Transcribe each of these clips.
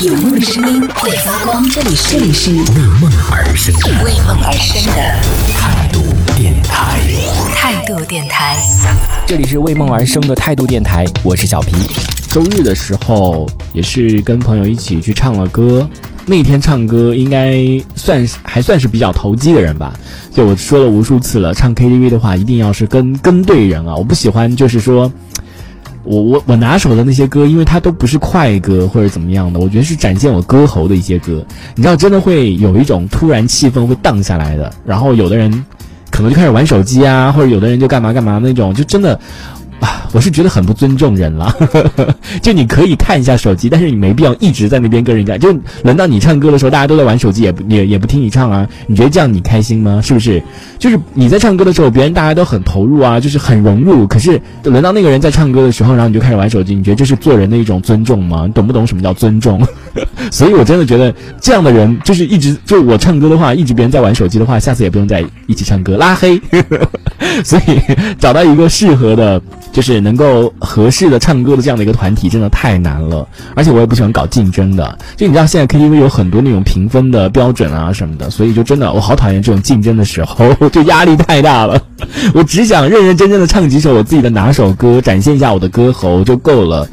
有梦的声音会发光，这里是这里是为梦而生的为梦而生的态度电台。态度电台。这里是为梦而生的态度电台，我是小皮。周日的时候也是跟朋友一起去唱了歌，那天唱歌应该算是还算是比较投机的人吧。就我说了无数次了，唱 KTV 的话一定要是跟跟对人啊，我不喜欢就是说。我我我拿手的那些歌，因为它都不是快歌或者怎么样的，我觉得是展现我歌喉的一些歌。你知道，真的会有一种突然气氛会荡下来的。然后有的人可能就开始玩手机啊，或者有的人就干嘛干嘛那种，就真的。啊，我是觉得很不尊重人了。就你可以看一下手机，但是你没必要一直在那边跟人家。就轮到你唱歌的时候，大家都在玩手机，也不也也不听你唱啊。你觉得这样你开心吗？是不是？就是你在唱歌的时候，别人大家都很投入啊，就是很融入。可是轮到那个人在唱歌的时候，然后你就开始玩手机，你觉得这是做人的一种尊重吗？你懂不懂什么叫尊重？所以我真的觉得这样的人，就是一直就我唱歌的话，一直别人在玩手机的话，下次也不用再一起唱歌，拉黑。所以找到一个适合的。就是能够合适的唱歌的这样的一个团体，真的太难了。而且我也不喜欢搞竞争的。就你知道，现在 KTV 有很多那种评分的标准啊什么的，所以就真的我好讨厌这种竞争的时候，就压力太大了。我只想认认真真的唱几首我自己的拿手歌，展现一下我的歌喉就够了。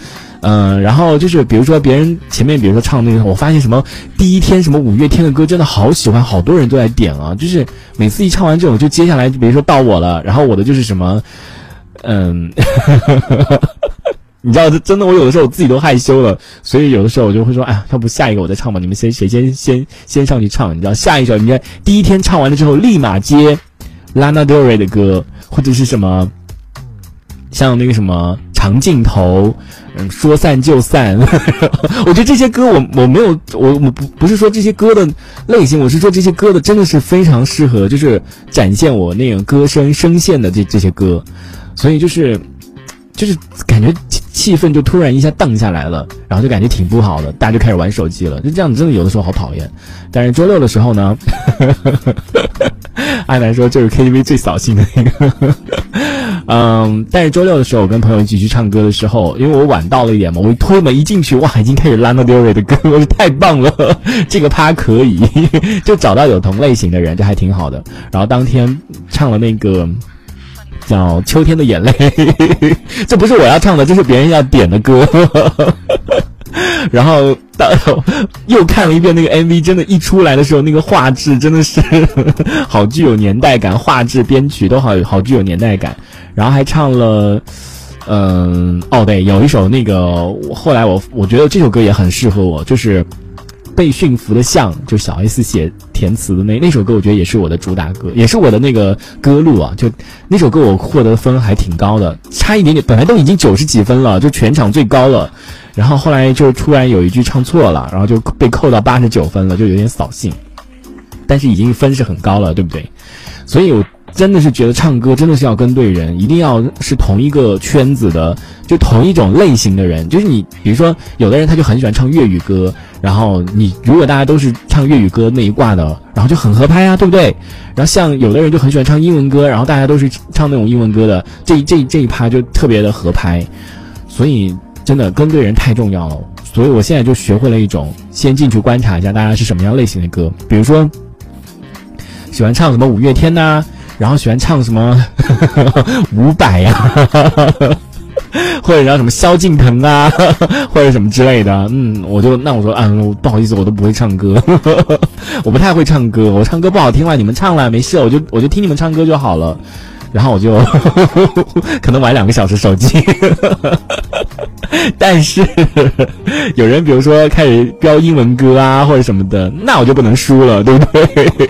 嗯，然后就是比如说别人前面比如说唱那个，我发现什么第一天什么五月天的歌真的好喜欢，好多人都在点啊。就是每次一唱完这种，就接下来就比如说到我了，然后我的就是什么。嗯，你知道，这真的，我有的时候我自己都害羞了，所以有的时候我就会说，哎，要不下一个我再唱吧，你们先谁先先先上去唱，你知道，下一首，你看第一天唱完了之后，立马接 Lana Del Rey 的歌，或者是什么，像那个什么长镜头，嗯，说散就散，我觉得这些歌我我没有我我不不是说这些歌的类型，我是说这些歌的真的是非常适合，就是展现我那种歌声声线的这这些歌。所以就是，就是感觉气氛就突然一下荡下来了，然后就感觉挺不好的，大家就开始玩手机了，就这样子，真的有的时候好讨厌。但是周六的时候呢，阿南说就是 KTV 最扫兴的那个。嗯，但是周六的时候，我跟朋友一起去唱歌的时候，因为我晚到了一点嘛，我一推门一进去，哇，已经开始拉 a n a 的歌，我说太棒了，这个趴可以，就找到有同类型的人，这还挺好的。然后当天唱了那个。叫《秋天的眼泪》，这不是我要唱的，这是别人要点的歌。然后到又看了一遍那个 MV，真的，一出来的时候，那个画质真的是 好具有年代感，画质、编曲都好好具有年代感。然后还唱了，嗯，哦对，有一首那个，后来我我觉得这首歌也很适合我，就是。被驯服的象，就小 S 写填词的那那首歌，我觉得也是我的主打歌，也是我的那个歌路啊。就那首歌，我获得分还挺高的，差一点点，本来都已经九十几分了，就全场最高了。然后后来就突然有一句唱错了，然后就被扣到八十九分了，就有点扫兴。但是已经分是很高了，对不对？所以我。真的是觉得唱歌真的是要跟对人，一定要是同一个圈子的，就同一种类型的人。就是你，比如说有的人他就很喜欢唱粤语歌，然后你如果大家都是唱粤语歌那一挂的，然后就很合拍啊，对不对？然后像有的人就很喜欢唱英文歌，然后大家都是唱那种英文歌的，这这这一趴就特别的合拍。所以真的跟对人太重要了。所以我现在就学会了一种，先进去观察一下大家是什么样类型的歌，比如说喜欢唱什么五月天呐。然后喜欢唱什么伍佰呀，或者叫什么萧敬腾啊，或者什么之类的。嗯，我就那我说啊，不好意思，我都不会唱歌，我不太会唱歌，我唱歌不好听了，你们唱了没事，我就我就听你们唱歌就好了。然后我就 可能玩两个小时手机，但是有人比如说开始飙英文歌啊或者什么的，那我就不能输了，对不对？